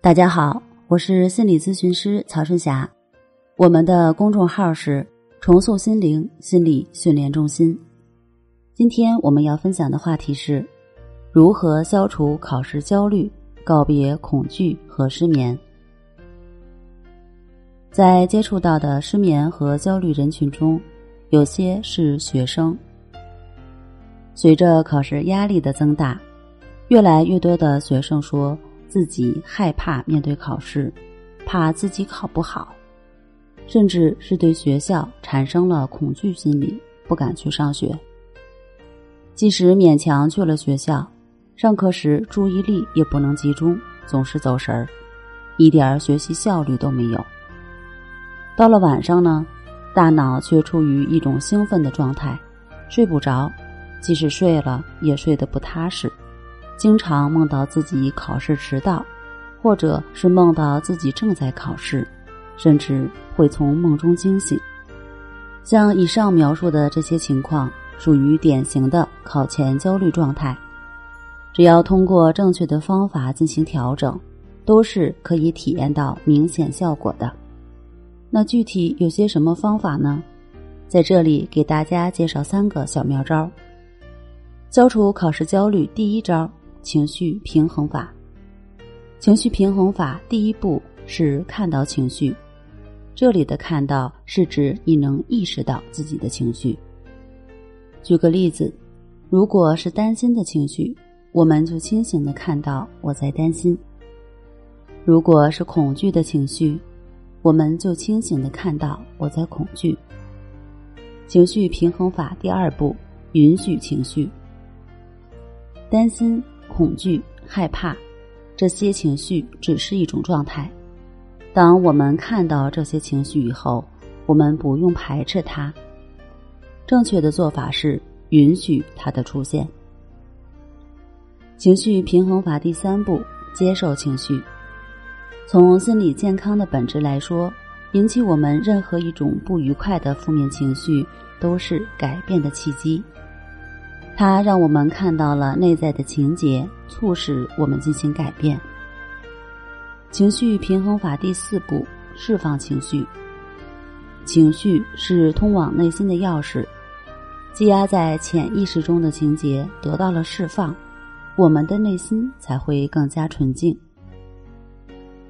大家好，我是心理咨询师曹春霞，我们的公众号是“重塑心灵心理训练中心”。今天我们要分享的话题是如何消除考试焦虑，告别恐惧和失眠。在接触到的失眠和焦虑人群中，有些是学生。随着考试压力的增大，越来越多的学生说。自己害怕面对考试，怕自己考不好，甚至是对学校产生了恐惧心理，不敢去上学。即使勉强去了学校，上课时注意力也不能集中，总是走神儿，一点学习效率都没有。到了晚上呢，大脑却处于一种兴奋的状态，睡不着，即使睡了也睡得不踏实。经常梦到自己考试迟到，或者是梦到自己正在考试，甚至会从梦中惊醒。像以上描述的这些情况，属于典型的考前焦虑状态。只要通过正确的方法进行调整，都是可以体验到明显效果的。那具体有些什么方法呢？在这里给大家介绍三个小妙招，消除考试焦虑。第一招。情绪平衡法，情绪平衡法第一步是看到情绪。这里的看到是指你能意识到自己的情绪。举个例子，如果是担心的情绪，我们就清醒的看到我在担心；如果是恐惧的情绪，我们就清醒的看到我在恐惧。情绪平衡法第二步，允许情绪，担心。恐惧、害怕，这些情绪只是一种状态。当我们看到这些情绪以后，我们不用排斥它。正确的做法是允许它的出现。情绪平衡法第三步：接受情绪。从心理健康的本质来说，引起我们任何一种不愉快的负面情绪，都是改变的契机。它让我们看到了内在的情节，促使我们进行改变。情绪平衡法第四步：释放情绪。情绪是通往内心的钥匙，积压在潜意识中的情节得到了释放，我们的内心才会更加纯净。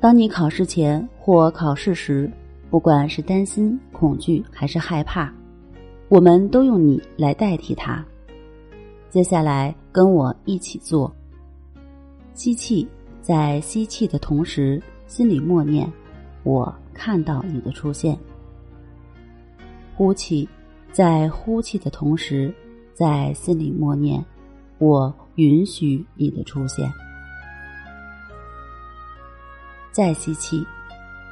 当你考试前或考试时，不管是担心、恐惧还是害怕，我们都用你来代替它。接下来跟我一起做。吸气，在吸气的同时，心里默念：“我看到你的出现。”呼气，在呼气的同时，在心里默念：“我允许你的出现。”再吸气，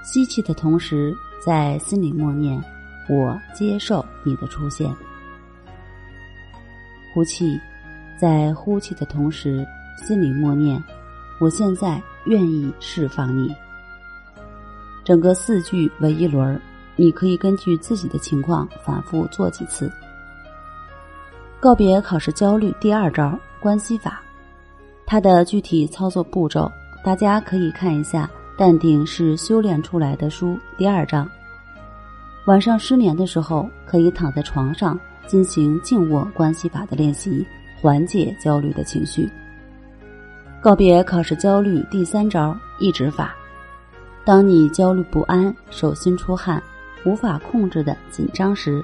吸气的同时，在心里默念：“我接受你的出现。”呼气，在呼气的同时，心里默念：“我现在愿意释放你。”整个四句为一轮，你可以根据自己的情况反复做几次。告别考试焦虑第二招关系法，它的具体操作步骤，大家可以看一下《淡定是修炼出来的》书第二章。晚上失眠的时候，可以躺在床上。进行静卧关系法的练习，缓解焦虑的情绪。告别考试焦虑第三招抑制法。当你焦虑不安、手心出汗、无法控制的紧张时，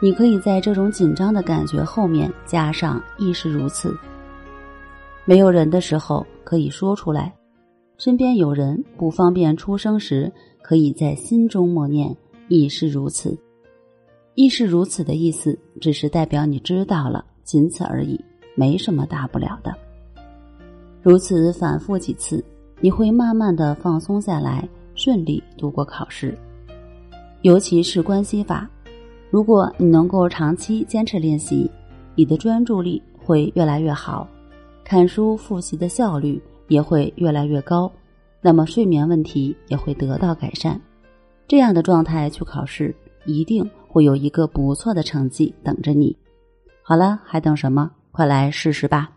你可以在这种紧张的感觉后面加上“亦是如此”。没有人的时候可以说出来，身边有人不方便出声时，可以在心中默念“亦是如此”。亦是如此的意思，只是代表你知道了，仅此而已，没什么大不了的。如此反复几次，你会慢慢的放松下来，顺利度过考试。尤其是关系法，如果你能够长期坚持练习，你的专注力会越来越好，看书复习的效率也会越来越高，那么睡眠问题也会得到改善。这样的状态去考试，一定。会有一个不错的成绩等着你。好了，还等什么？快来试试吧！